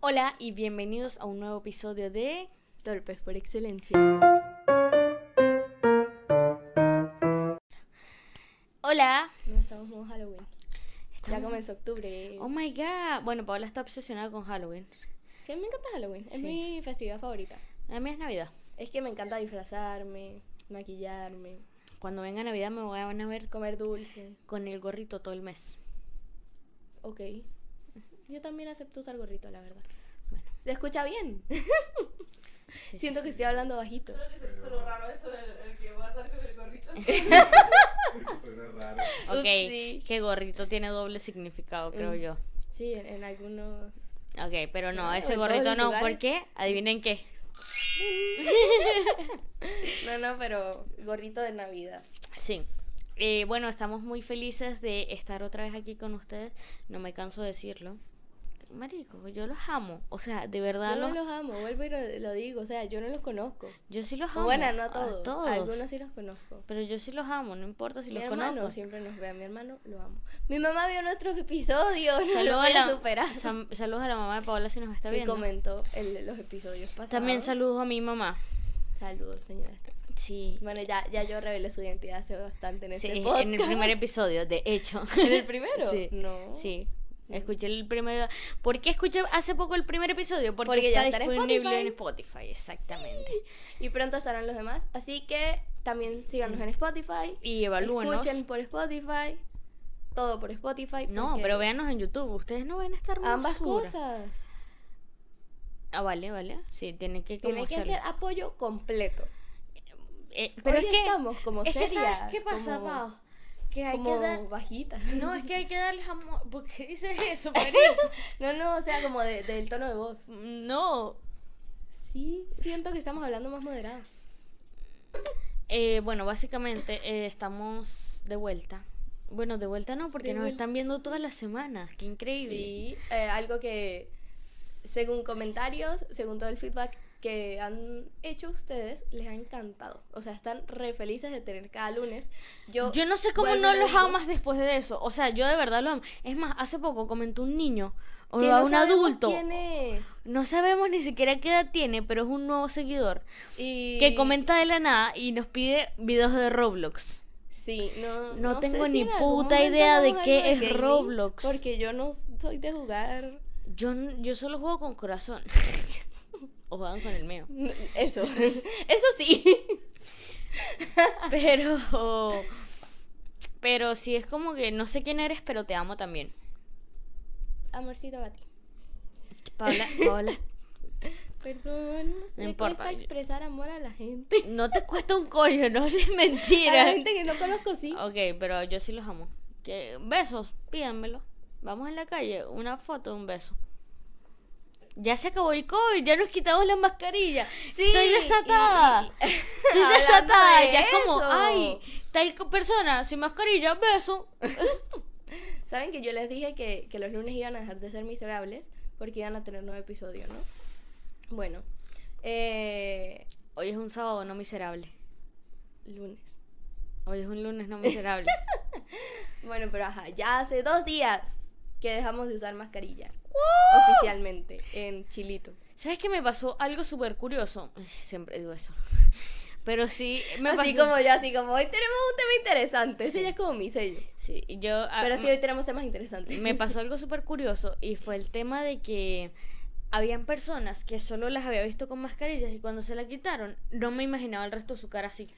Hola y bienvenidos a un nuevo episodio de Torpes por excelencia. Hola. No estamos en Halloween. Ya comenzó octubre. Oh my god. Bueno, Paola está obsesionada con Halloween. Sí, me encanta Halloween. Es Sí. mi festividad favorita. A mí es Navidad. Es que me encanta disfrazarme, maquillarme, Cuando venga Navidad me van a ver comer dulce. con el gorrito todo el mes. Ok. Yo también acepto usar gorrito, la verdad. Bueno. ¿Se escucha bien? Sí, Siento que estoy hablando bajito. Creo que eso es lo raro eso el, el que va a estar con el gorrito. Suena raro. Ok, Upsi. que gorrito tiene doble significado, creo Mm. yo. Sí, en, en algunos. Ok, pero no, ese gorrito no. lugares. ¿Por qué? Adivinen qué. No, no, pero gorrito de Navidad. Sí. Eh, bueno, estamos muy felices de estar otra vez aquí con ustedes. No me canso de decirlo. Marico, yo los amo. O sea, de verdad Yo no los... los amo, vuelvo y lo, digo. O sea, yo no los conozco. Yo sí los amo. bueno, no a todos. A Algunos sí los conozco. Pero yo sí los amo, no importa si mi los hermano conozco. siempre nos ve, a mi hermano lo amo. Mi mamá vio nuestros episodios, no lo Saludos voy a, superar. sam- saludos a la mamá de Paola si nos está Que viendo. comentó el- los episodios pasados. También saludos a mi mamá. Saludos, señora. Sí. Bueno, ya, ya yo revelé su identidad hace bastante en Sí, este podcast. en el primer episodio, de hecho. ¿En el primero? Sí. No. Sí. Escuché el primer. ¿Por qué escuché hace poco el primer episodio? Porque, Porque está ya está disponible en Spotify. Spotify, exactamente. Y pronto estarán los demás. Así que también síganos en Spotify. Y evalúenos. Escuchen por Spotify. Todo por Spotify. No, pero véanos en YouTube. Ustedes no ven esta hermosura. Ambas cosas. Ah, vale, vale. Sí, tienen que Tiene que hacerlo. ser apoyo completo. Eh, pero Hoy es que estamos como es que, ¿sabes serias, qué pasa, como- Pau? Que hay como que dar. No, es que hay que darles amor. ¿Por qué dices eso? No, no, o sea, como de- del tono de voz. no. Sí, siento que estamos hablando más moderado. Eh, bueno, básicamente eh, estamos de vuelta. Bueno, de vuelta no, porque De nos vuelta. están viendo todas las semanas. Qué increíble. Sí, eh, algo que según comentarios, según todo el feedback que han hecho ustedes, les ha encantado. O sea, están re felices de tener cada lunes. Yo, Yo no sé cómo no los digo, amas después de eso. O sea, yo de verdad lo amo. Es más, hace poco comentó un niño o que no un adulto. ¿Quién es? No sabemos ni siquiera qué edad tiene, pero es un nuevo seguidor Y... que comenta de la nada y nos pide videos de Roblox. Sí, no, No tengo ni puta idea de qué es gaming, Roblox. Porque yo no soy de jugar Yo, yo solo juego con corazón. o juegan con el mío. eso. eso sí. Pero. Pero sí es como que no sé quién eres, pero te amo también. Amorcito a ti. Paola, Paola, Perdón, No me importa, cuesta expresar amor a la gente. no te cuesta un coño, no es A la mentira. gente que no conozco, sí. Ok, pero yo sí los amo. Que, besos, pídanmelo. Vamos en la calle, una foto, un beso. Ya se acabó el COVID, ya nos quitamos la mascarilla. Sí, Estoy desatada. y- Estoy desatada. de Ya es como, ay, tal persona sin mascarilla, beso. Saben que yo les dije que, que los lunes iban a dejar de ser miserables porque iban a tener nuevo episodio, ¿no? Bueno, eh, Hoy es un sábado no miserable. lunes. Hoy es un lunes no miserable. Bueno, pero ajá, ya hace dos días que dejamos de usar mascarilla. Oficialmente, en Chilito. ¿Sabes qué me pasó? Algo súper curioso. Siempre digo eso. Pero sí, me así pasó. como yo, así como hoy tenemos un tema interesante. Ese ya es como mi sello. Sí, yo. ah, Pero sí, hoy tenemos temas interesantes. me pasó algo súper curioso y fue el tema de que habían personas que solo las había visto con mascarillas y cuando se la quitaron no me imaginaba el resto de su cara así.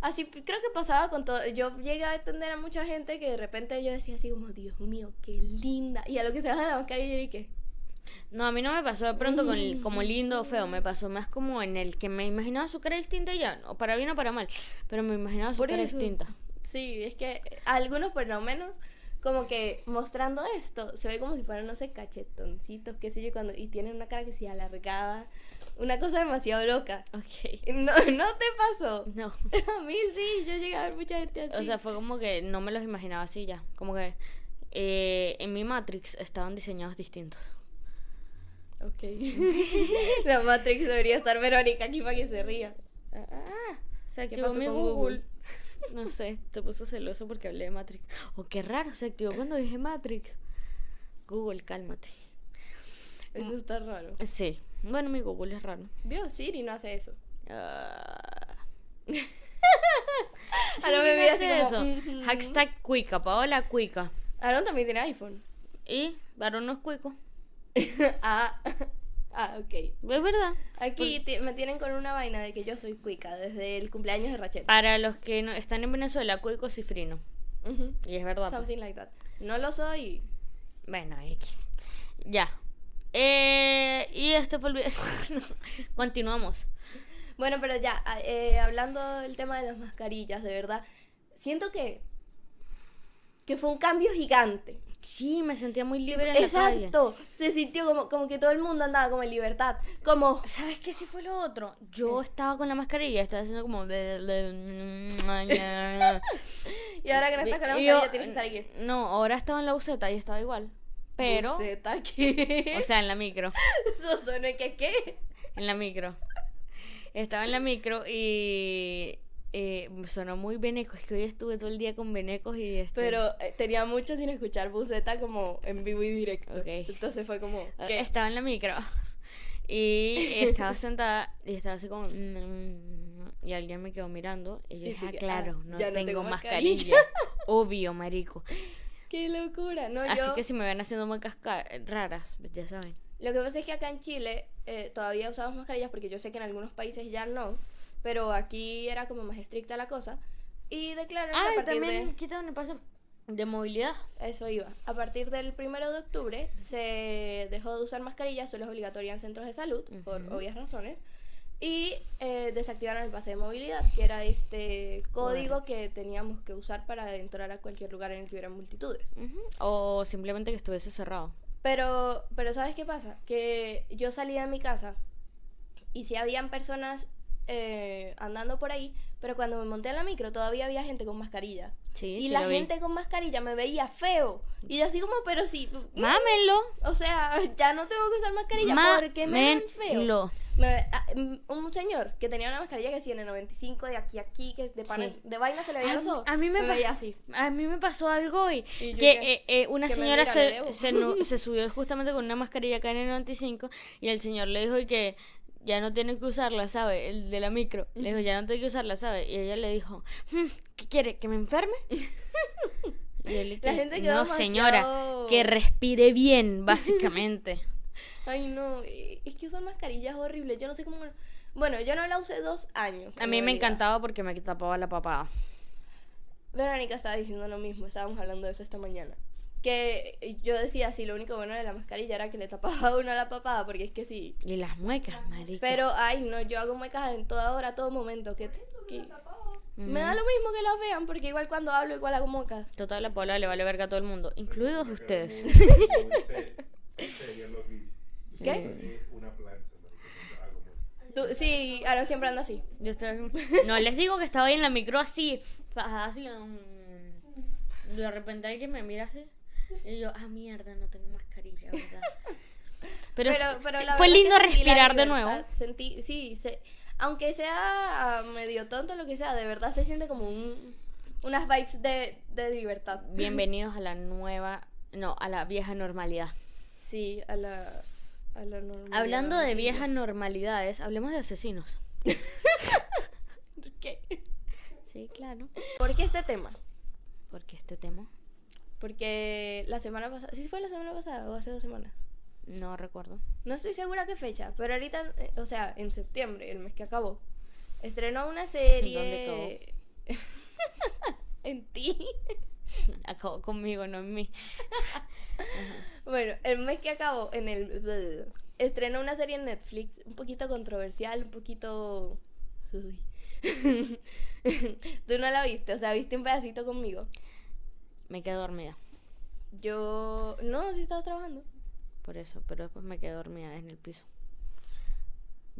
Así creo que pasaba con todo. Yo llegué a entender a mucha gente que de repente yo decía así como, Dios mío, qué linda. Y a lo que se baja la mascarilla yo dije, No, a mí no me pasó de pronto con el- como lindo o feo, me pasó más como en el que me imaginaba su cara distinta y ya, o para bien o para mal, pero me imaginaba su Por cara eso. distinta. Sí, es que algunos por lo menos como que mostrando esto se ve como si fueran, no sé, cachetoncitos, qué sé yo, cuando, y tienen una cara que sí alargada, una cosa demasiado loca. Ok. No, no te pasó. No. A mí sí, yo llegué a ver mucha gente así. O sea, fue como que no me los imaginaba así ya. Como que eh, en mi Matrix estaban diseñados distintos. ok. La Matrix debería estar Verónica aquí para que se ría. Ah, se ¿Qué activó pasó mi con Google. Google? No sé, te puso celoso porque hablé de Matrix. Oh, qué raro, se activó cuando dije Matrix. Google, cálmate. Eso está raro. Sí. Bueno, mi Google es raro. Vio, Siri no hace eso. Ah. Ahora me hace así como, eso. "Ujú". Hashtag Cuica, Paola Cuica. Aaron también tiene iPhone. Y varón no es cuico. ah, ah, ok. Es verdad. Aquí me tienen con una vaina de que yo soy cuica desde el cumpleaños de Rachel. Para los que no están en Venezuela, cuico cifrino. Y es verdad. pues. Something like that. No lo soy. Bueno, X. Ya. Eh, y este fue el video. Continuamos. Bueno, pero ya, a- eh, hablando del tema de las mascarillas, de verdad, siento que que fue un cambio gigante. Sí, me sentía muy libre en la calle. Exacto. Se sintió como, como que todo el mundo andaba como en libertad. Como, ¿Sabes qué sí fue lo otro? Yo estaba con la mascarilla, estaba haciendo como... y ahora que no estás con la mascarilla tienes que estar aquí. No, ahora estaba en la buseta y estaba igual. Pero... Buceta, ¿qué? O sea, en la micro. Eso suena que qué. En la micro. Estaba en la micro y... eh, sonó muy veneco. Es que hoy estuve todo el día con venecos y... Este, Pero eh, tenía mucho sin escuchar Buceta como en vivo y directo. Ok. Entonces fue como, ¿qué? Estaba en la micro y estaba sentada y estaba así como... Y alguien me quedó mirando y yo dije, ah, claro, ah, no, ya no tengo, tengo mascarilla. mascarilla. Obvio, marico. ¡Qué locura! No, Así yo... que si me ven haciendo muecas ca- raras, ya saben. Lo que pasa es que acá en Chile eh, todavía usamos mascarillas porque yo sé que en algunos países ya no, pero aquí era como más estricta la cosa. Y declararon que Ah, a y partir también de... quitaron el paso de movilidad. Eso iba. A partir del primero de octubre se dejó de usar mascarillas, solo es obligatoria en centros de salud, por obvias razones. Y eh, desactivaron el pase de movilidad, que era este código que teníamos que usar para entrar a cualquier lugar en el que hubiera multitudes. O simplemente que estuviese cerrado. Pero, pero ¿sabes qué pasa? Que yo salía de mi casa y sí habían personas eh, andando por ahí, pero cuando me monté a la micro todavía había gente con mascarilla. Sí, y sí la vi. gente con mascarilla me veía feo. Y yo así como, pero sí, Mámenlo. o sea, ya no tengo que usar mascarilla porque me ven feo. Me- ah, mm, un señor que tenía una mascarilla que sí en el 95 de aquí a aquí, que de, pana- Sí. de vaina se le veía A los ojos. a mí me pa- veía así. A mí me pasó algo hoy. Y que eh, eh, una que señora se, se, subió justamente con una mascarilla acá en el 95 y el señor le dijo que ya no tiene que usarla, ¿sabe? El de la micro. Le dijo, ya no tiene que usarla, ¿sabe? Y ella le dijo, "Hmm, ¿qué quiere? ¿Que me enferme? Y él y La que, gente quedó no, señora, que respire bien, básicamente. Ay, no, es que usar mascarillas es horrible. Yo no sé cómo. Bueno, yo no la usé dos años. A en mí me encantaba porque me tapaba la papada. Verónica estaba diciendo lo mismo, estábamos hablando de eso esta mañana. Que yo decía, sí, lo único bueno de la mascarilla era que le tapaba a uno la papada, porque es que sí. Y las muecas, marica. Pero, ay, no, yo hago muecas en toda hora, a todo momento. Que, que- Me da lo mismo que las vean, porque igual cuando hablo, igual hago muecas. Total, la Paola le vale verga a todo el mundo, incluidos ustedes. Serio, serio lo que hice. ¿Qué? Una plancha, Tú- sí, ahora siempre anda así. Yo estoy- No, les digo que estaba ahí en la micro así, así. um, De repente alguien me mira así. Y yo, ah, mierda, no tengo mascarilla, ¿verdad? Pero, Pero, pero sí, fue lindo respirar de nuevo. Sentí, sí, se- aunque sea medio tonto lo que sea, de verdad se siente como un, unas vibes de, de libertad. Bienvenidos a la nueva, no, a la vieja normalidad. Sí, a la, a la normalidad. Hablando de viejas normalidades, hablemos de asesinos. ¿Qué? Sí, claro. ¿Por qué este tema? Porque este tema, Porque la semana pasada, ¿sí fue la semana pasada o hace dos semanas? no recuerdo. No estoy segura qué fecha, pero ahorita, eh, o sea, en septiembre, el mes que acabó, estrenó una serie... en ti. Acabó conmigo, no en mí. Bueno, el mes que acabó, en el... Estrenó una serie en Netflix, un poquito controversial, un poquito... Uy. Tú no la viste, o sea, viste un pedacito conmigo. Me quedé dormida. Yo... No, sí estaba trabajando. Por eso, pero después me quedé dormida en el piso.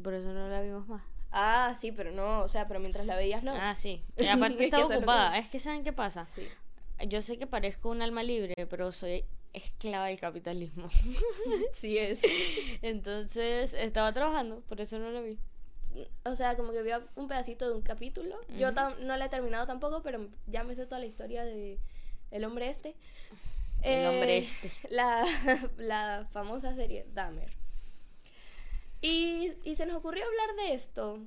Por eso no la vimos más. Ah, sí, pero no, o sea, pero mientras la veías no. Ah, sí. Y aparte estaba ocupada. que- Es que ¿saben qué pasa? Sí. Yo sé que parezco un alma libre, pero soy esclava del capitalismo. Sí es. Entonces estaba trabajando, por eso no lo vi. O sea, como que vio un pedacito de un capítulo. Yo no la he terminado tampoco, pero ya me sé toda la historia de el hombre este. El hombre Eh, este. La, la famosa serie Dahmer. Y, y se nos ocurrió hablar de esto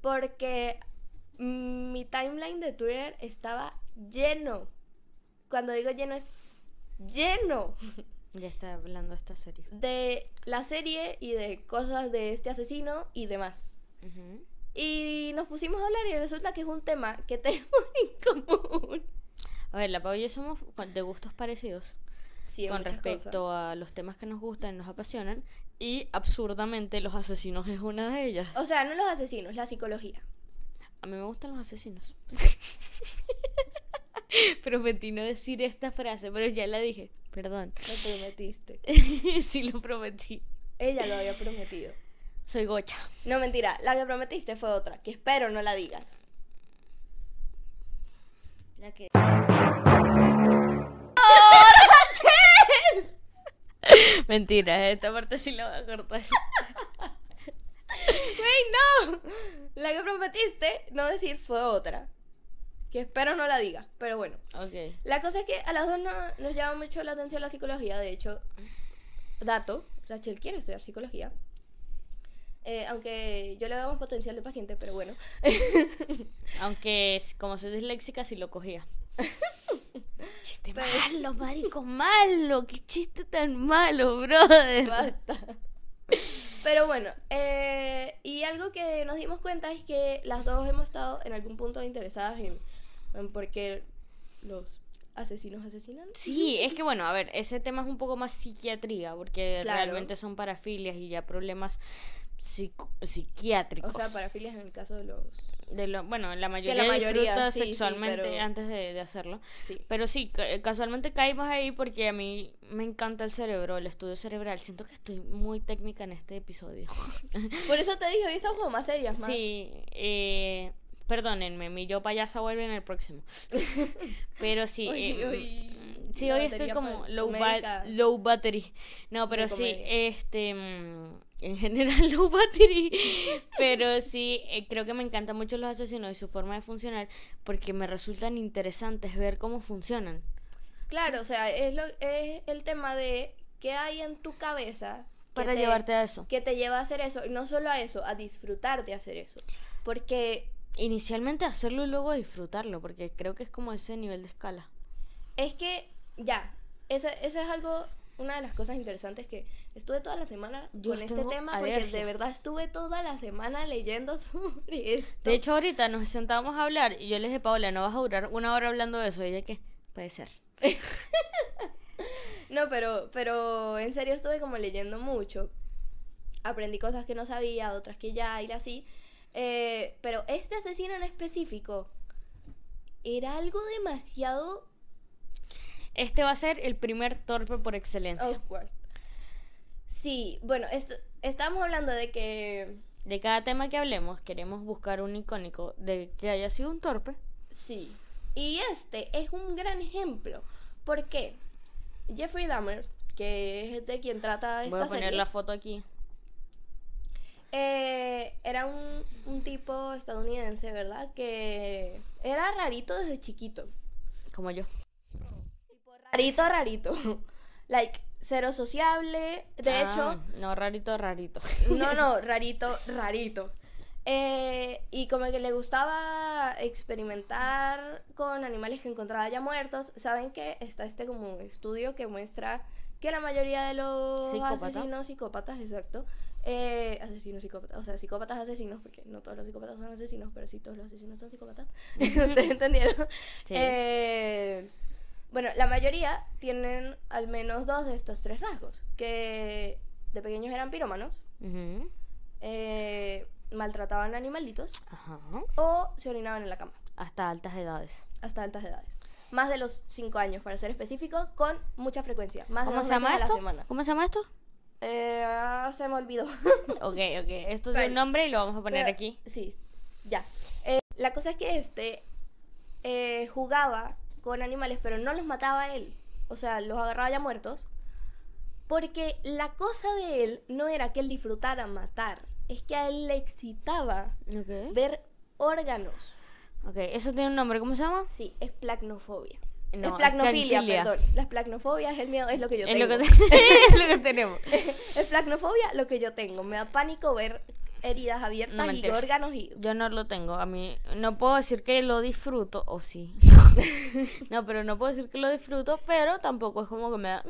porque mi timeline de Twitter estaba lleno. Cuando digo lleno es lleno Ya está hablando esta serie. de la serie y de cosas de este asesino y demás. Ujú. Y nos pusimos a hablar y resulta que es un tema que tenemos en común. A ver, la Pau y yo somos de gustos parecidos Sí, con respecto cosas. a los temas que nos gustan y nos apasionan. Y absurdamente, los asesinos es una de ellas. O sea, no los asesinos, la psicología. A mí me gustan los asesinos. Prometí no decir esta frase, pero ya la dije. Perdón. Lo prometiste. sí lo prometí. Ella lo había prometido. Soy gocha. No, mentira, la que prometiste fue otra, que espero no la digas. La que... Mentira, esta parte sí la voy a cortar. ¡Wey, no! La que prometiste no decir fue otra. Que espero no la digas, pero bueno. La cosa es que a las dos no- nos llama mucho la atención la psicología. De hecho, dato, Rachel quiere estudiar psicología. Eh, aunque yo le veo más potencial de paciente, pero bueno. Aunque como soy disléxica, sí lo cogía. Chiste Pero- malo, marico, malo. Qué chiste tan malo, brother. Basta. Pero bueno, eh, y algo que nos dimos cuenta es que las dos hemos estado en algún punto interesadas en, en por qué los asesinos asesinan. Sí, es que bueno, a ver, ese tema es un poco más psiquiatría, porque Claro. realmente son parafilias y ya problemas psiquiátricos. O sea, parafilias en el caso de los... de lo, bueno, la mayoría, la mayoría, sí, sí, sexualmente pero- antes de, de hacerlo. Sí. Pero sí, ca- casualmente caímos ahí porque a mí me encanta el cerebro, el estudio cerebral. Siento que estoy muy técnica en este episodio. Por eso te dije, hoy estamos como más serias, más. Sí, eh, perdónenme, mi yo payasa vuelve en el próximo. Pero sí, eh, mm, sí, hoy estoy como low, ba- low battery. No, pero sí, este, mm, en general low battery. Pero sí, eh, creo que me encantan mucho los asesinos y su forma de funcionar porque me resultan interesantes ver cómo funcionan. Claro, o sea, es, lo, es el tema de qué hay en tu cabeza Para te- llevarte a eso. que te lleva a hacer eso. Y no solo a eso, a disfrutar de hacer eso. Porque Inicialmente hacerlo y luego disfrutarlo, porque creo que es como ese nivel de escala. es que, ya, eso, eso es algo, una de las cosas interesantes que estuve toda la semana Yo con este tema, porque de verdad estuve toda la semana leyendo sobre esto. De hecho, ahorita nos sentábamos a hablar y yo le dije, Paola, no vas a durar una hora hablando de eso. Y ella, ¿qué? Puede ser. No, pero, pero en serio estuve como leyendo mucho. Aprendí cosas que no sabía, otras que ya y así. Eh, pero este asesino en específico era algo demasiado Este va a ser el primer torpe por excelencia. awkward. Sí, bueno, est- estábamos hablando de que De cada tema que hablemos, queremos buscar un icónico de que haya sido un torpe. sí. Y este es un gran ejemplo. ¿Por qué? Jeffrey Dahmer, que es de quien trata esta Voy a poner serie, la foto aquí. Eh, era un, un tipo estadounidense, ¿verdad? Que era rarito desde chiquito. Como yo. Rarito, rarito. Like, cero sociable. De Ah, hecho, No, rarito, rarito. no, no, rarito, rarito. Eh, y como que le gustaba experimentar con animales que encontraba ya muertos. ¿Saben que Está este como estudio que muestra que la mayoría de los Psicópata. asesinos psicópatas, exacto. Eh, asesinos psicópatas, o sea, psicópatas asesinos, porque no todos los psicópatas son asesinos, pero sí todos los asesinos son psicópatas. ¿Ustedes entendieron? Sí. Eh, bueno, la mayoría tienen al menos dos de estos tres rasgos, que de pequeños eran pirómanos, eh, maltrataban animalitos Ajá. o se orinaban en la cama Hasta altas edades. hasta altas edades. Más de los 5 años, para ser específico, con mucha frecuencia. Más de ¿Cómo dos se llama veces a la semana. ¿Cómo se llama esto? Eh, se me olvidó. Ok, ok. Esto Vale. tiene un nombre y lo vamos a poner Pero- aquí. Sí, ya. Eh, la cosa es que este eh, jugaba con animales, pero no los mataba él. O sea, los agarraba ya muertos. Porque la cosa de él no era que él disfrutara matar, es que a él le excitaba ver órganos. Ok, eso tiene un nombre. ¿Cómo se llama? Sí, es placnofobia. No, Esplagnofilia, esplagnofilia. perdón. La esplagmofobia es el miedo, es lo que yo Es tengo. lo, que es lo que tenemos. Esplagmofobia, lo que yo tengo. Me da pánico ver heridas abiertas No, y órganos y... Yo no lo tengo. A mí no puedo decir que lo disfruto, o sí. no, pero no puedo decir que lo disfruto, pero tampoco es como que me da.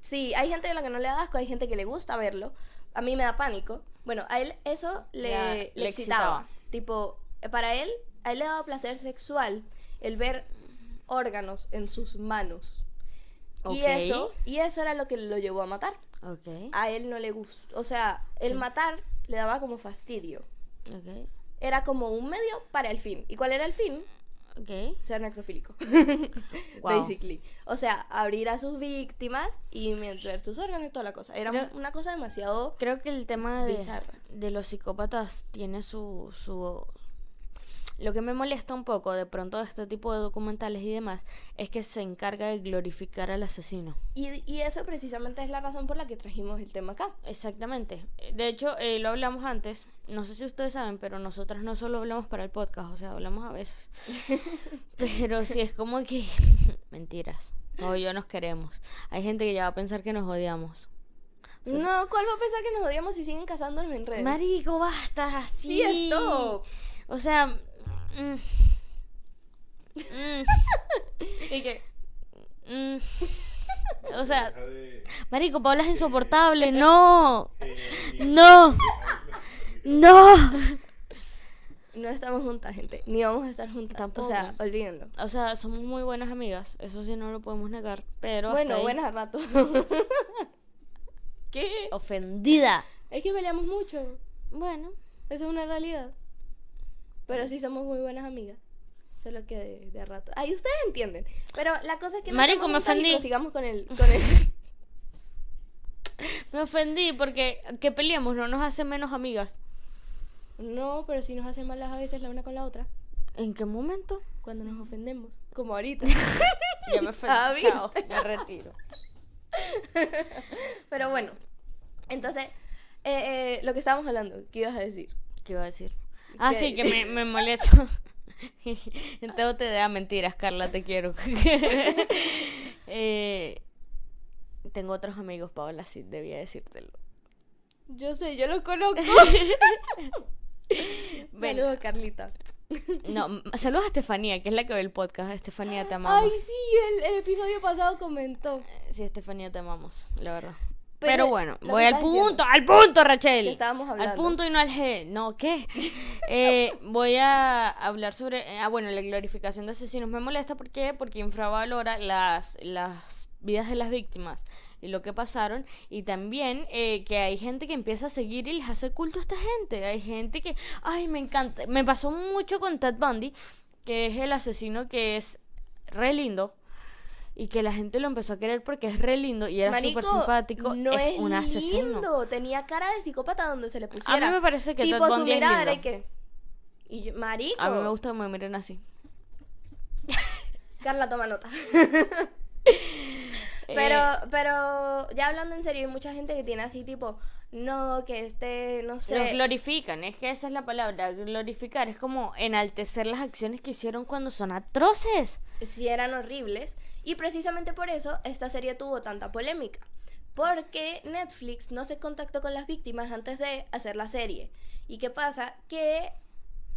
Sí, hay gente a la que no le da asco, hay gente que le gusta verlo. A mí me da pánico. Bueno, a él eso le, Ya, le le excitaba. excitaba. Tipo, para él, a él le daba placer sexual el ver órganos en sus manos. Y eso, y eso era lo que lo llevó a matar. Ok. A él no le gustó. O sea, el Sí. matar le daba como fastidio. Ok. Era como un medio para el fin. ¿Y cuál era el fin? Ok. Ser necrofílico. Wow. Basically. O sea, abrir a sus víctimas y ver sus órganos y toda la cosa. Era Creo- una cosa demasiado. Creo que el tema de, de los psicópatas tiene su, su... Lo que me molesta un poco de pronto de este tipo de documentales y demás es que se encarga de glorificar al asesino. Y, y eso precisamente es la razón por la que trajimos el tema acá. Exactamente. De hecho, eh, lo hablamos antes. No sé si ustedes saben, pero nosotras no solo hablamos para el podcast, o sea, hablamos a veces. pero sí es como que... Mentiras. No, yo nos queremos. Hay gente que ya va a pensar que nos odiamos. No, ¿cuál va a pensar que nos odiamos si siguen casándonos en redes? Marico, basta. Sí, esto. O sea... mm, mm, Y mm. O sea, Marico, Paula es insoportable. No. No. No. no estamos juntas, gente. Ni vamos a estar juntas. Tampoco. O sea, olvídenlo. O sea, somos muy buenas amigas. Eso sí no lo podemos negar. Pero. Bueno, ahí. buenas a rato. ¿Qué? Ofendida. Es que peleamos mucho. Bueno. Eso es una realidad. Pero sí somos muy buenas amigas. Solo que de, rato. Ay, ustedes entienden. Pero la cosa es que no Marico, me ofendí. prosigamos con el, con el... Me ofendí porque que peleemos no nos hace menos amigas. No, pero sí nos hacen malas a veces la una con la otra. ¿En qué momento? Cuando nos ofendemos. Como ahorita. Ya me ofendí. Ah. Chao, me retiro. pero bueno. Entonces, eh, eh, lo que estábamos hablando, ¿qué ibas a decir? ¿Qué iba a decir? Ah, sí, que me, me molesto. Entonces te da mentiras, Carla, te quiero. Eh, tengo otros amigos, Paola, sí, debía decírtelo. Yo sé, yo lo conozco. Bueno. Saludos, Carlita. No, saludos a Estefanía, que es la que ve el podcast. Estefanía, te amamos. Ay, sí, el, el episodio pasado comentó Sí, Estefanía, te amamos, la verdad. Pero Pero, bueno, voy al punto, al punto, Rachel. que estábamos Al hablando. punto y no al G. No, ¿qué? Eh, voy a hablar sobre. eh, Ah, bueno, la glorificación de asesinos me molesta. ¿Por qué? Porque infravalora las, las vidas de las víctimas y lo que pasaron. Y también eh, que hay gente que empieza a seguir y les hace culto a esta gente. Hay gente que. Ay, me encanta. Me pasó mucho con Ted Bundy, que es el asesino que es re lindo. Y que la gente lo empezó a querer porque es re lindo y era súper simpático. No es, es, un asesino. lindo. Tenía cara de psicópata donde se le A pusiera. mí me parece que tipo Ted su Bundy es mirada era y que. Y yo, marico. A mí me gusta que me miren así. Carla toma nota. Eh, Pero, pero ya hablando en serio, hay mucha gente que tiene así tipo, no, que este, no Los sé. glorifican, es que esa es la palabra, glorificar, es como enaltecer las acciones que hicieron cuando son atroces. si eran horribles. Y precisamente por eso esta serie tuvo tanta polémica. Porque Netflix no se contactó con las víctimas antes de hacer la serie. ¿Y qué pasa? Que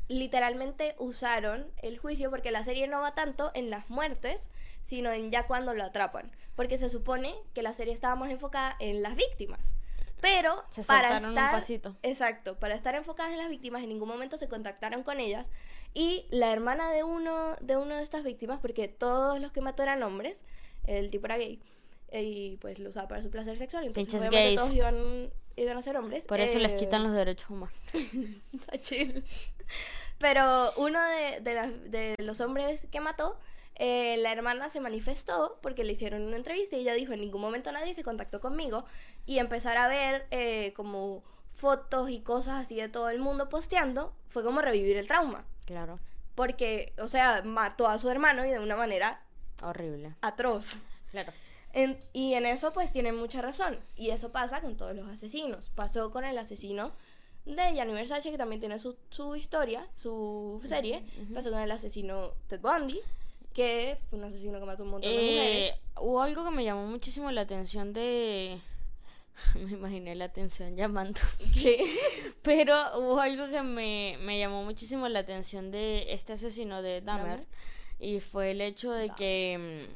literalmente usaron el juicio porque la serie no va tanto en las muertes, sino en ya cuando lo atrapan. Porque se supone que la serie estaba más enfocada en las víctimas. Pero Se para un estar pasito. Exacto, para estar enfocadas en las víctimas en ningún momento se contactaron con ellas y la hermana de uno de una de estas víctimas, porque todos los que mató eran hombres, el tipo era gay eh, y pues lo usaba para su placer sexual, entonces Pinches obviamente gays. todos iban, iban a ser hombres. Por eso les Eh, quitan los derechos humanos. Pero uno de, de de los hombres que mató, eh, la hermana se manifestó porque le hicieron una entrevista y ella dijo, en ningún momento nadie se contactó conmigo y empezar a ver eh, como fotos y cosas así de todo el mundo posteando, fue como revivir el trauma. Claro, Porque, o sea, mató a su hermano y de una manera horrible. atroz. Claro. En- y en eso pues tienen mucha razón. Y eso pasa con todos los asesinos. Pasó con el asesino de Gianni Versace, que también tiene su, su historia, su serie. Pasó con el asesino Ted Bundy. que fue un asesino que mató un montón de Eh, mujeres. hubo algo que me llamó muchísimo la atención de... Me imaginé la atención llamando. Pero hubo algo que me, me llamó muchísimo la atención de este asesino de Dahmer. Y fue el hecho de que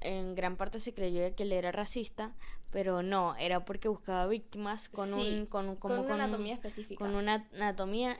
mm, en gran parte se creyó que él era racista. Pero no, era porque buscaba víctimas con Sí, un... Con, un- como con una un- anatomía específica. con una anatomía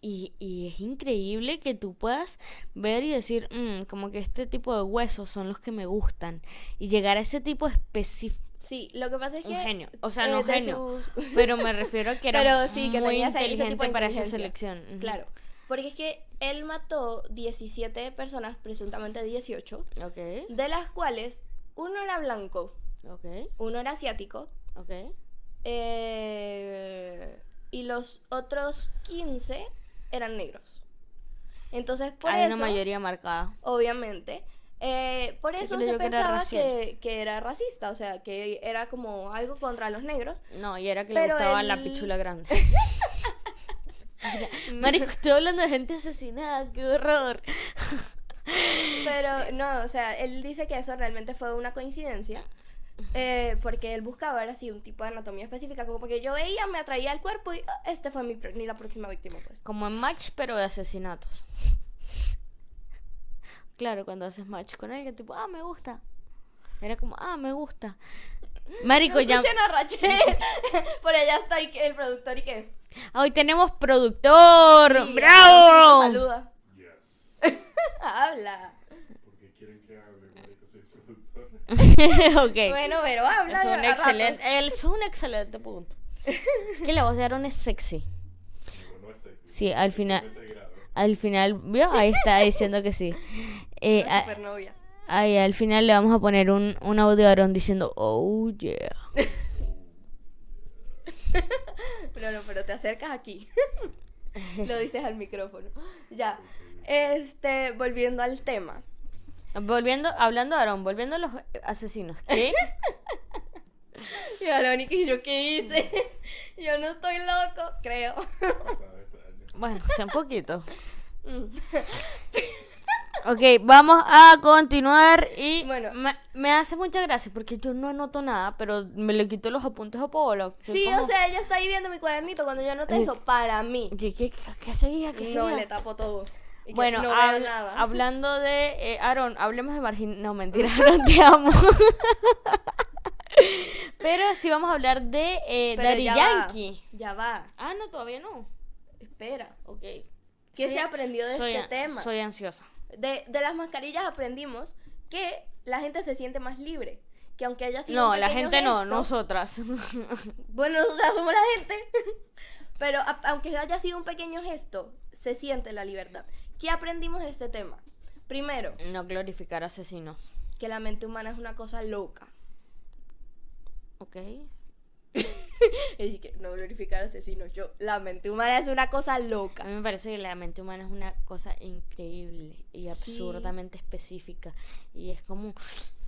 y, y es increíble que tú puedas ver y decir "Mm, como que este tipo de huesos son los que me gustan y llegar a ese tipo específico Sí, lo que pasa es un que... genio. O sea eh, no de genio sus- pero me refiero a que era Pero sí, que muy tenía ese- ese tipo de inteligente para esa selección. Ujú. Claro, porque es que él mató 17 personas, presuntamente 18, ok. de las cuales uno era blanco, ok. uno era asiático, ok. eh, y los otros 15 eran negros. Entonces, por hay eso, una mayoría marcada. obviamente, eh, por Sí, eso se yo que era pensaba que, que era racista, o sea, que era como algo contra los negros. no y era que le gustaba la pichula grande Marico, estoy hablando de gente asesinada, qué horror. Pero no, o sea, él dice que eso realmente fue una coincidencia. eh, porque él buscaba era así un tipo de anatomía específica, como porque yo veía, me atraía el cuerpo y ah, este fue mi, ni la próxima víctima, pues. Como en match, pero de asesinatos. Claro, cuando haces match con alguien, tipo, ah, me gusta. Era como, ah, me gusta. Marico, ya. A Rachel. Por allá está el productor y que. Hoy tenemos productor. Sí, ¡Bravo! Saluda. Yes. Habla. Porque quieren que hable, marico, soy productor. ok. Bueno, pero habla. es un excelente, el- es un excelente punto. que la voz de Aaron es sexy. No es sexy. Sí, al final, al final, ¿vio? Ahí está diciendo que sí. Eh, Una supernovia. ahí al final le vamos a poner un, un audio a Aaron diciendo, oh yeah. Pero no, pero te acercas aquí. Lo dices al micrófono. Ya. Este, volviendo al tema. Volviendo, hablando de Aaron, volviendo a los asesinos. ¿Qué? Y Verónica y yo, ¿qué hice? Yo no estoy loco, creo. Extraña. Bueno, sea un poquito. Ok, vamos a continuar y Bueno. me, me hace mucha gracia porque yo no anoto nada, pero me le quito los apuntes a Paola. Sí, como, o sea, ella está ahí viendo mi cuadernito cuando yo anoté eso para mí. ¿Qué, qué, qué seguía? ¿Qué No, seguía? le tapo todo. Y Bueno, no hab- nada. hablando de eh, Aaron, hablemos de Margin. No, mentira, Aaron, te amo. Pero sí vamos a hablar de eh, Pero Daddy ya Yankee. Va, ya va, Ah, no, todavía no. espera. Ok. ¿Qué Soy- se aprendió de soy este tema? Soy ansiosa. De, de las mascarillas aprendimos que la gente se siente más libre. Que aunque haya sido No, la gente no, nosotras. Bueno, nosotras somos la gente. Pero a- aunque haya sido un pequeño gesto, se siente la libertad. ¿Qué aprendimos de este tema? Primero, no glorificar asesinos. que la mente humana es una cosa loca. Ok. Y que no glorificar asesinos. Yo, la mente humana es una cosa A loca. mí me parece que la mente humana es una cosa increíble y Sí. absurdamente específica. Y es como.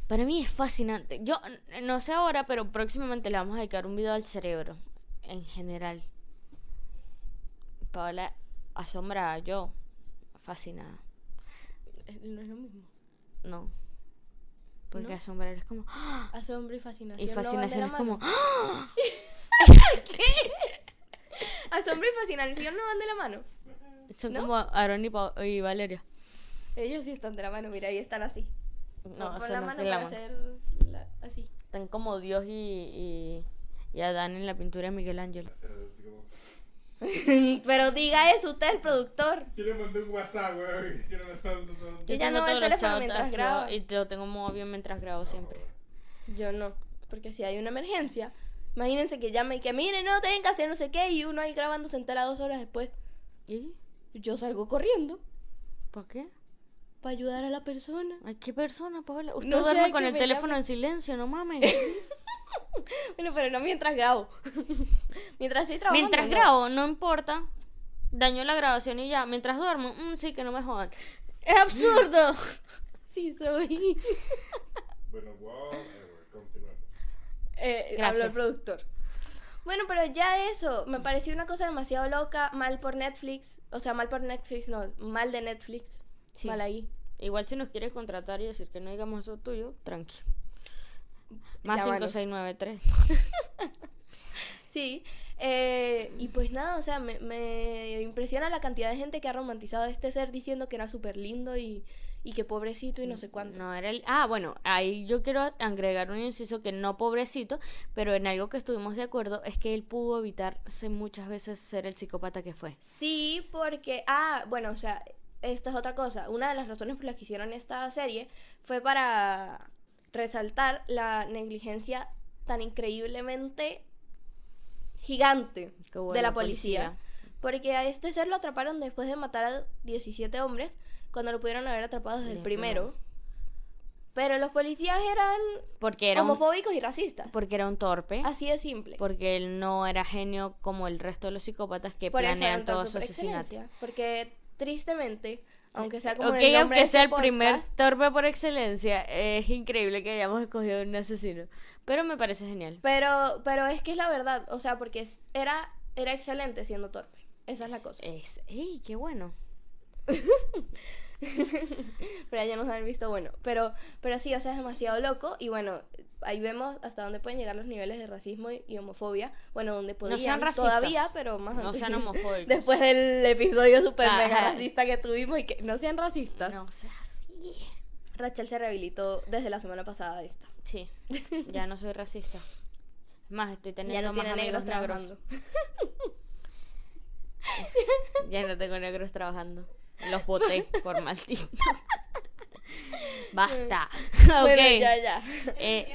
Para mí es fascinante. Yo no sé ahora, pero próximamente le vamos a dedicar un video al cerebro. En general. Paola asombrada, yo fascinada. Eh, No es lo mismo. No. Porque ¿No? asombrar es como. ¡ah! Asombro y fascinación. Y no fascinación la es como. mano. ¡ah! Asombro y fascinación no van de la mano. Son ¿No? como Aaron y, Pa- y Valeria. Ellos sí están de la mano, mira, ahí están así. No, eso la no mano es de la para mano. hacer la- así. Están como Dios y, y, y Adán en la pintura de Miguel Ángel. Pero diga eso, usted es el productor. Yo le mandé un WhatsApp, weón. Yo no- Yo ya tengo no veo el todos los teléfono mientras grabo. Y te lo tengo en modo avión mientras grabo siempre. Yo no, porque si hay una emergencia, imagínense que llame y que mire, no tengan que hacer no sé qué, y uno ahí grabando se entera dos horas después. ¿Y? Yo salgo corriendo ¿Para qué? para ayudar a la persona. Ay, ¿qué persona, Paola? Usted No duerme con el teléfono llame. en silencio, no mames. Bueno, pero no mientras grabo. mientras estoy trabajando. mientras grabo, no importa. Daño la grabación y ya. Mientras duermo, mm, sí, que no me jodan. ¡Es absurdo! Sí, soy. Bueno. Continuamos. Eh, habló Gracias. el productor. Bueno, pero ya eso, me pareció una cosa demasiado loca, mal por Netflix, o sea, mal por Netflix, no, mal de Netflix, Sí. mal ahí. Igual si nos quieres contratar y decir que no digamos eso tuyo, tranqui. Más Llámanos. 5693. Sí, eh, y pues nada, o sea, me, me impresiona la cantidad de gente que ha romantizado a este ser diciendo que era súper lindo y, y que pobrecito y no sé cuánto. No era el... Ah, bueno, ahí yo quiero agregar un inciso que no pobrecito, pero en algo que estuvimos de acuerdo es que él pudo evitarse muchas veces ser el psicópata que fue. Sí, porque, ah, bueno, o sea, esta es otra cosa. Una de las razones por las que hicieron esta serie fue para resaltar la negligencia tan increíblemente gigante de la policía. Porque a este ser lo atraparon después de matar a 17 hombres, cuando lo pudieron haber atrapado desde el primero. Pero los policías eran Porque era, un, homofóbicos y racistas. porque era un torpe. Así de simple. Porque él no era genio como el resto de los psicópatas que Por planean por asesinatos. excelencia. Porque tristemente, aunque sea como Ok, el aunque sea el este primer podcast, torpe por excelencia, es increíble que hayamos escogido un asesino. Pero me parece genial. Pero, pero es que es la verdad, o sea, porque era, era excelente siendo torpe. Esa es la cosa. Es, ¡Ey, qué bueno! Pero ya nos han visto bueno. Pero, pero sí, o sea, es demasiado loco. Y bueno, ahí vemos hasta dónde pueden llegar los niveles de racismo y, y homofobia. Bueno, donde podían sean racistas. todavía, pero más No sean homofóbicos. Después del episodio super mega Ajá. racista que tuvimos y que no sean racistas. No sea así. Rachel se rehabilitó desde la semana pasada de esto. Sí, ya no soy racista. Más, estoy Ya teniendo no más tiene negros amigos negros. trabajando. Ya no tengo negros trabajando. Los boté por maldito. Basta. Bueno, Ok. ya, ya. Eh,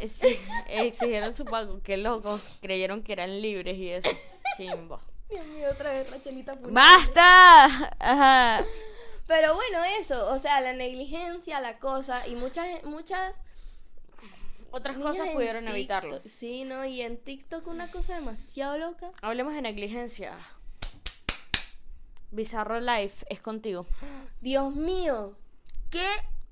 eh, sí, exigieron su pago. Qué locos. Creyeron que eran libres y eso. Chimbo. Dios mío, otra vez Rachelita funable. ¡Basta! Ajá. Pero bueno, eso, o sea, la negligencia, la cosa y muchas muchas Otras niñas cosas pudieron TikTok- evitarlo. Sí, no, y en TikTok una cosa demasiado loca. Hablemos de negligencia. Bizarro Life es contigo. Dios mío, qué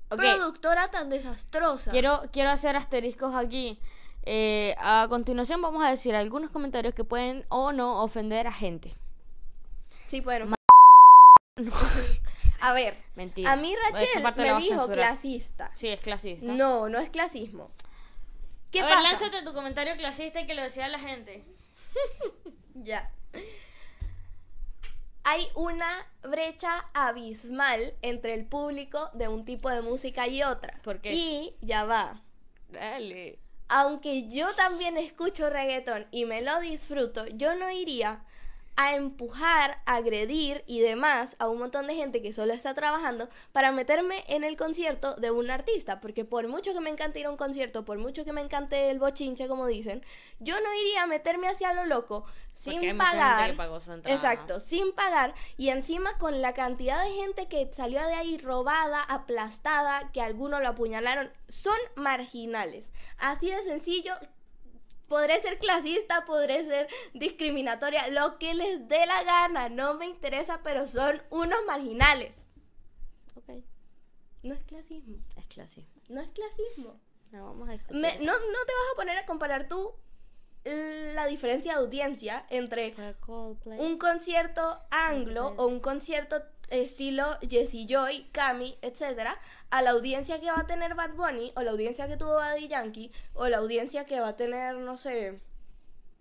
Productora tan desastrosa. Quiero, quiero hacer asteriscos aquí. Eh, a continuación vamos a decir algunos comentarios que pueden o no ofender a gente. Sí, bueno. A ver, Mentira. a mí Rachel me dijo clasista. Sí, es clasista. No, no es clasismo. ¿Qué a pasa? ver, lánzate tu comentario clasista y que lo decía la gente. Ya. Hay una brecha abismal entre el público de un tipo de música y otra. ¿Por qué? Y ya va. Dale. Aunque yo también escucho reggaetón y me lo disfruto, yo no iría a empujar, agredir y demás a un montón de gente que solo está trabajando para meterme en el concierto de un artista. Porque por mucho que me encante ir a un concierto, por mucho que me encante el bochinche, como dicen, yo no iría a meterme hacia lo loco Porque hay sin mucha gente pagar. que. Exacto, sin pagar y encima con la cantidad de gente que salió de ahí robada, aplastada, que algunos lo apuñalaron, son marginales. Así de sencillo. Podré ser clasista, podré ser discriminatoria, lo que les dé la gana, no me interesa, pero son unos marginales. Ok, No es clasismo, es clasismo. no es clasismo. No, vamos a. Me- no, no te vas a poner a comparar tú la diferencia de audiencia entre un concierto anglo o un concierto estilo Jessie Joy, Cami, etcétera, a la audiencia que va a tener Bad Bunny o la audiencia que tuvo Daddy Yankee o la audiencia que va a tener, no sé,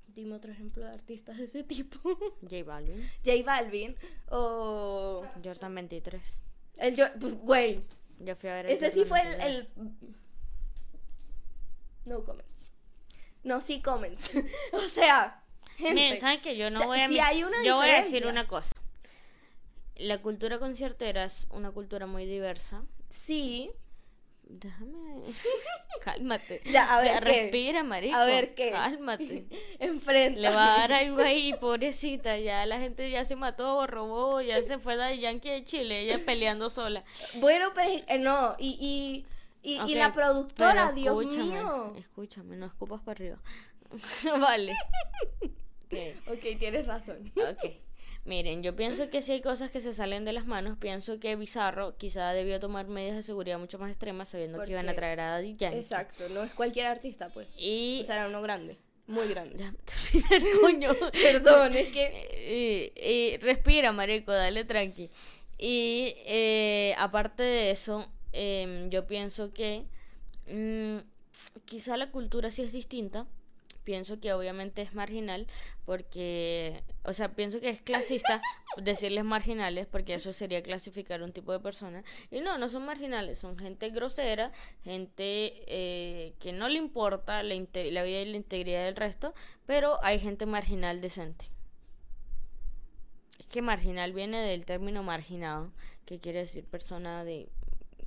dime otro ejemplo de artistas de ese tipo, J Balvin. J Balvin o Jordan 23. el yo, güey, Yo fui a ver a ese sí fue el, 23. el no comments, no sí comments, o sea, gente, Miren, ¿saben que Yo no voy a... si mi- hay una yo voy a decir una cosa. La cultura conciertera es una cultura muy diversa. sí, Déjame... Cálmate. Ya, a O sea, ver, ¿qué? respira, marico. a ver qué, Cálmate. enfrenta. Le va a dar algo ahí, pobrecita. Ya la gente ya se mató, robó, ya se fue de Yankee de Chile, ella peleando sola. Bueno, pero eh, no, y, y, y, la productora, Dios mío. Escúchame, no escupas para arriba. vale. Ok. Ok, tienes razón. Ok. Miren, yo pienso que si hay cosas que se salen de las manos, pienso que Bizarro quizá debió tomar medidas de seguridad mucho más extremas sabiendo que iban a traer a Daddy Yankee. Exacto, no es cualquier artista, pues. Y... O sea, era uno grande, muy grande. Coño. Perdón, es que... Y, y respira, marico, dale tranqui. Y eh, aparte de eso, em, yo pienso que mm, quizá la cultura sí es distinta. Pienso que obviamente es marginal porque, o sea, pienso que es clasista decirles marginales porque eso sería clasificar un tipo de persona. Y no, no son marginales, son gente grosera, gente eh, que no le importa la, vida y la integridad del resto, pero hay gente marginal decente. Es que marginal viene del término marginado, que quiere decir persona de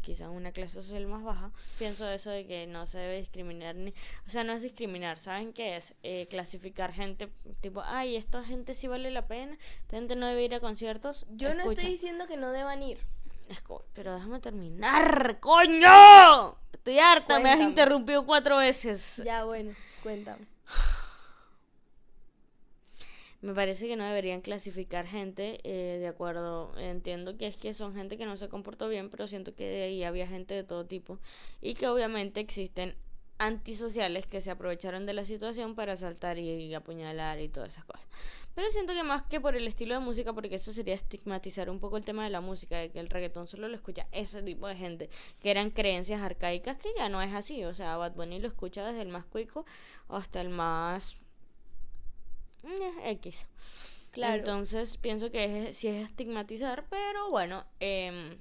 quizás una clase social más baja. Pienso eso de que no se debe discriminar ni... O sea, no es discriminar, ¿saben qué es? Eh, clasificar gente tipo, ay, esta gente sí vale la pena, esta gente no debe ir a conciertos. Yo no estoy diciendo que no deban ir. escu- pero déjame terminar, coño. Estoy harta, me has interrumpido cuatro veces. Ya, bueno, cuéntame. Me parece que no deberían clasificar gente eh, de acuerdo. Entiendo que es que son gente que no se comportó bien, pero siento que de ahí había gente de todo tipo. Y que obviamente existen antisociales que se aprovecharon de la situación para asaltar y, y apuñalar y todas esas cosas. Pero siento que más que por el estilo de música, porque eso sería estigmatizar un poco el tema de la música, de que el reggaetón solo lo escucha ese tipo de gente, que eran creencias arcaicas, que ya no es así. O sea, Bad Bunny lo escucha desde el más cuico hasta el más eh, X. Claro. Entonces pienso que es, sí es estigmatizar, pero bueno, em,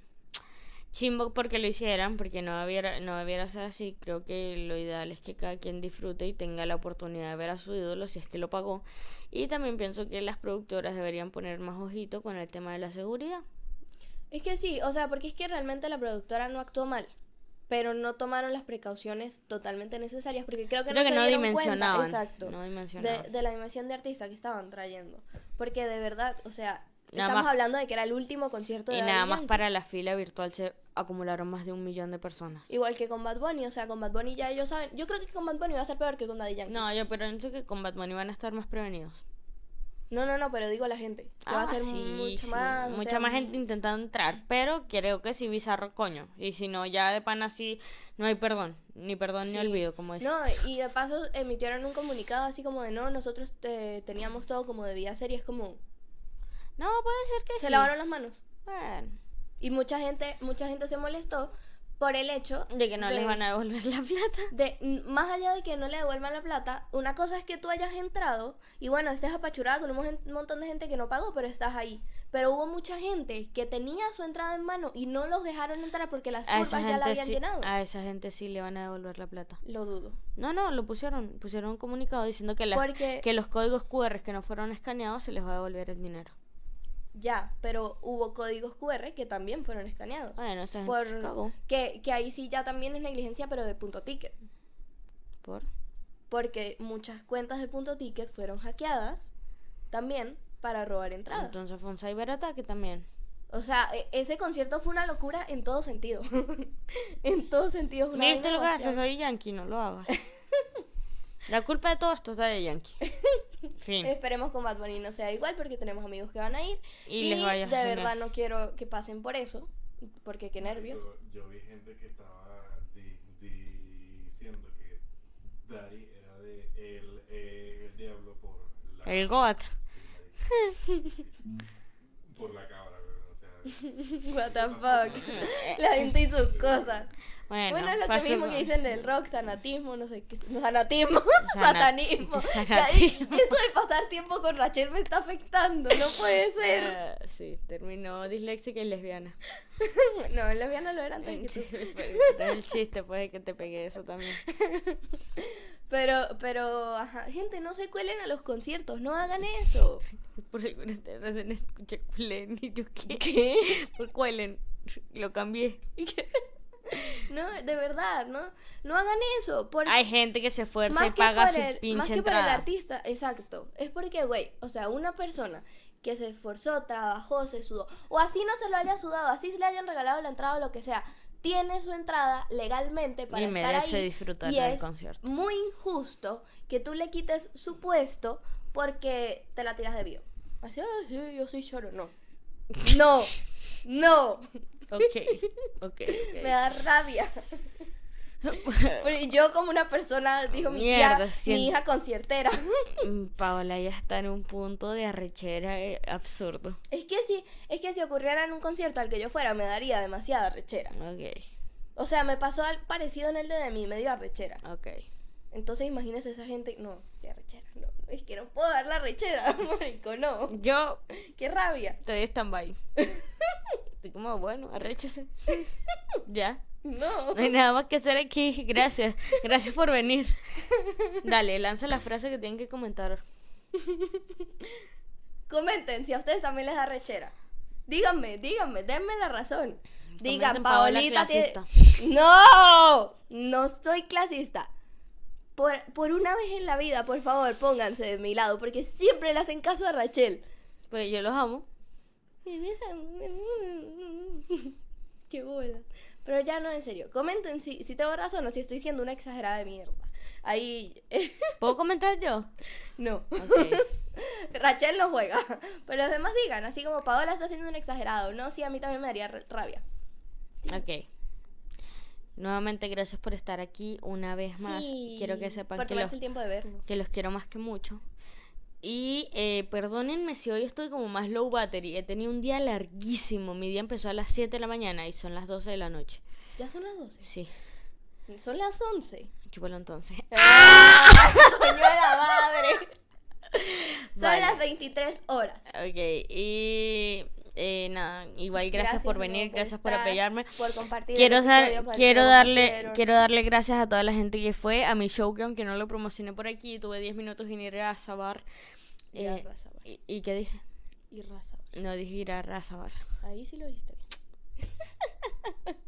chimbo porque lo hicieran, porque no debiera, no debiera ser así. Creo que lo ideal es que cada quien disfrute y tenga la oportunidad de ver a su ídolo si es que lo pagó. Y también pienso que las productoras deberían poner más ojito con el tema de la seguridad. Es que sí, o sea, porque es que realmente la productora no actuó mal, pero no tomaron las precauciones totalmente necesarias, porque creo que Creo no que se no dieron dimensionaban. cuenta, exacto, No de, dimensionaban. de la dimensión de artista que estaban trayendo, porque de verdad, o sea, Nada estamos más- hablando de que era el último concierto de Y Daddy nada más para la fila virtual se acumularon más de un millón de personas. Igual que con Bad Bunny, o sea, con Bad Bunny ya ellos saben, yo creo que con Bad Bunny va a ser peor que con Daddy Yankee. No, yo pienso que con Bad Bunny van a estar más prevenidos. No, no, no, pero digo la gente. Que va a Ah, ser sí, mucho sí, más. mucha sea, más gente intentando entrar, pero creo que sí bizarro coño. Y si no, ya de pan así no hay perdón, ni perdón ni olvido, como dice. No, y de paso emitieron un comunicado así como de no, nosotros teníamos todo como debía ser y es como. No, puede ser que Se sí. lavaron las manos. Bueno, Y mucha gente, mucha gente se molestó por el hecho de que no les van a devolver la plata. de más allá de que no le devuelvan la plata, una cosa es que tú hayas entrado y bueno, estés apachurada con un mon- montón de gente que no pagó, pero estás ahí. Pero hubo mucha gente que tenía su entrada en mano y no los dejaron entrar porque las turbas ya la habían sí, llenado. a esa gente sí le van a devolver la plata. Lo dudo. No, no, lo pusieron. Pusieron un comunicado diciendo que, las- Porque- que los códigos QR que no fueron escaneados se les va a devolver el dinero. Ya, pero hubo códigos QR que también fueron escaneados. Bueno, gente Por, se cagó. que, que ahí sí ya también es negligencia, pero de punto ticket. Por... Porque muchas cuentas de punto ticket fueron hackeadas también para robar entradas. Entonces fue un ciberataque también. O sea, e- ese concierto fue una locura en todo sentido. en todo sentido. es Una ¿Viste vaina lo que haces? Soy Yankee, no lo hagas. La culpa de todo esto está de Yankee. Fin. Esperemos con Bad Bunny no sea igual porque tenemos amigos que van a ir. Y Y, les vaya de genial. verdad no quiero que pasen por eso. Porque qué nervios. Yo, yo vi gente que estaba di- diciendo que Daddy era de el, eh, el diablo por la El. Sí, marica. por la cabra, weón, o sea. What the fuck. La gente y sus cosas. Bueno, Bueno, es lo que mismo que dicen del rock, sanatismo, no sé qué. No, sanatismo, Sana- satanismo. sanatismo. Esto de pasar tiempo con Rachel me está afectando, no puede ser. Ah, sí, terminó disléxica y lesbiana. No, lesbiana lo eran antes que Sí, tú. el chiste puede que te pegue eso también. Pero, pero, ajá, gente, no se cuelen a los conciertos, no hagan eso. Por alguna razón escuché cuelen y yo qué. Por cuelen. Lo cambié. No, de verdad, no, no hagan eso. Por, Hay gente que se esfuerza y paga su el, pinche más que por el entrada. artista, exacto. Es porque, güey, o sea, una persona que se esforzó, trabajó, se sudó, o así no se lo haya sudado, así se le hayan regalado la entrada o lo que sea, tiene su entrada legalmente para Y estar merece ahí. disfrutar y del es concierto. muy injusto que tú le quites su puesto porque te la tiras de vivo. Así, "Ah, sí, yo soy choro. No. No. No. Ok, ok. Me da rabia. Yo como una persona, dijo mi Mierda, tía, siento- mi hija conciertera. Paola ya está en un punto de arrechera eh, absurdo. es que si, es que si ocurriera en un concierto al que yo fuera, me daría demasiada rechera. Ok, O sea, me pasó al parecido en el de Demi, me dio arrechera. ok. Entonces imagínese esa gente, no, qué arrechera, no, es que no puedo dar la rechera, marico, no. Yo Qué rabia. estoy stand-by. Estoy como, bueno, arréchese. ya. No. No hay nada más que hacer aquí. Gracias. Gracias por venir. Dale, lanza la frase que tienen que comentar. Comenten si a ustedes también les da rechera. Díganme, díganme, denme la razón. Digan, Comenten, Paola Paolita tiene... clasista. No, no soy clasista. Por, por una vez en la vida, por favor, pónganse de mi lado, porque siempre le hacen caso a Rachel. Pues yo los amo. Qué bola. Pero ya no, en serio. Comenten si, si tengo razón o si estoy siendo una exagerada de mierda. Ahí. ¿Puedo comentar yo? no. Rachel no juega. Pero los demás digan, así como Paola está siendo un exagerado. No, sí, a mí también me daría ra- rabia. Ok. Nuevamente, gracias por estar aquí una vez más. Sí, Quiero que sepan que los, el tiempo de vernos. que los quiero más que mucho. Y eh, perdónenme si hoy estoy como más low battery. He tenido un día larguísimo. Mi día empezó a las 7 de la mañana y son las 12 de la noche. Ya son las 12. Sí, Son las 11. chúpalo entonces. ¡Ah! ¡Coño de la madre! Son Vale. las 23 horas. Ok, y eh, nada, igual gracias, por venir, gracias por apoyarme. Por compartir. Quiero, dar- quiero darle quiero darle gracias a toda la gente que fue a mi show que aunque no lo promocioné por aquí, tuve 10 minutos en ir a Sabar. Ir a Eh, y, ¿Y qué dije? Y Razabar. No dije ir a Razabar. Ahí sí lo viste.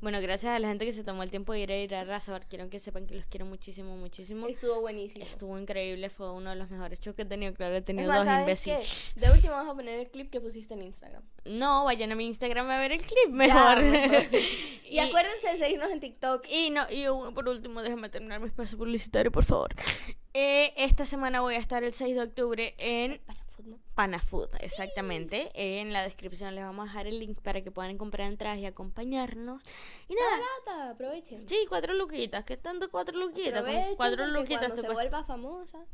Bueno, gracias a la gente que se tomó el tiempo de ir a ir a Razabar. Quiero que sepan que los quiero muchísimo, muchísimo. Estuvo buenísimo. Estuvo increíble, fue uno de los mejores shows que he tenido. Claro, he tenido más, dos ¿sabes imbéciles. De último vamos a poner el clip que pusiste en Instagram. No, vayan a mi Instagram a ver el clip Ya, mejor. mejor. Y, acuérdense de seguirnos en TikTok. Y no, y uno por último, déjame terminar mi espacio publicitario, por favor. Eh, esta semana voy a estar el 6 de octubre en Para Panafood, exactamente. En la descripción les vamos a dejar el link para que puedan comprar entradas y acompañarnos. Y nada, Barata, aprovechen. sí, cuatro luquitas. ¿Qué tanto cuatro luquitas? Aprovechen cuatro luquitas cuando se cuesta- vuelva famosa,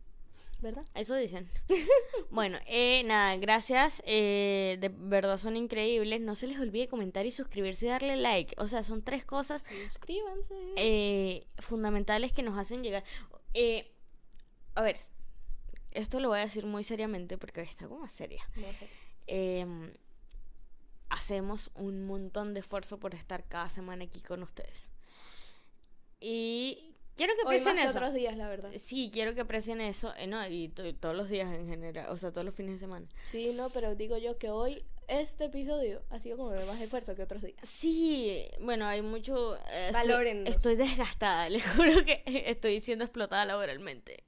¿verdad? Eso dicen. bueno, eh, nada, gracias. eh, de verdad son increíbles. No se les olvide comentar y suscribirse y darle like. O sea, son tres cosas Suscríbanse. eh, fundamentales que nos hacen llegar. A ver, esto lo voy a decir muy seriamente porque está como seria. No sé. Em, hacemos un montón de esfuerzo por estar cada semana aquí con ustedes. Y quiero que Hoy más aprecien que eso. otros días, la verdad. Sí, quiero que aprecien eso. eh, no, y to- todos los días en general, o sea, todos los fines de semana. Sí, no, pero digo yo que hoy este episodio ha sido como de más esfuerzo que otros días. Sí, bueno, hay mucho... eh, estoy-. Estoy, desgastada, les juro que estoy siendo explotada laboralmente.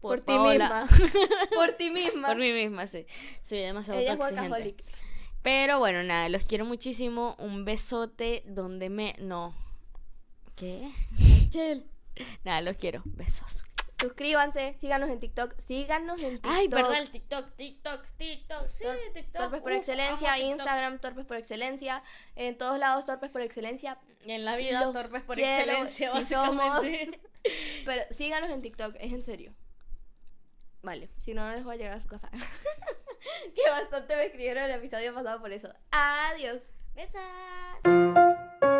Por, ti Paola. misma. Por ti misma. Por mí misma, sí. Soy demasiado Ella es. Pero bueno, nada, los quiero muchísimo. Un besote donde me... No. ¿Qué? Chel. Nada, los quiero. Besos. Suscríbanse, síganos en TikTok, síganos en TikTok. Ay, verdad, el TikTok, TikTok, TikTok. Sí, Tor- TikTok. Torpes por uf, excelencia. Instagram, Torpes por excelencia, en todos lados Torpes por excelencia. Y en la vida, Los torpes por quiero, excelencia, si básicamente. Pero síganos en TikTok, es en serio. Vale. Si no, no les voy a llegar a su casa. que bastante me escribieron el episodio pasado por eso. Adiós. Besas.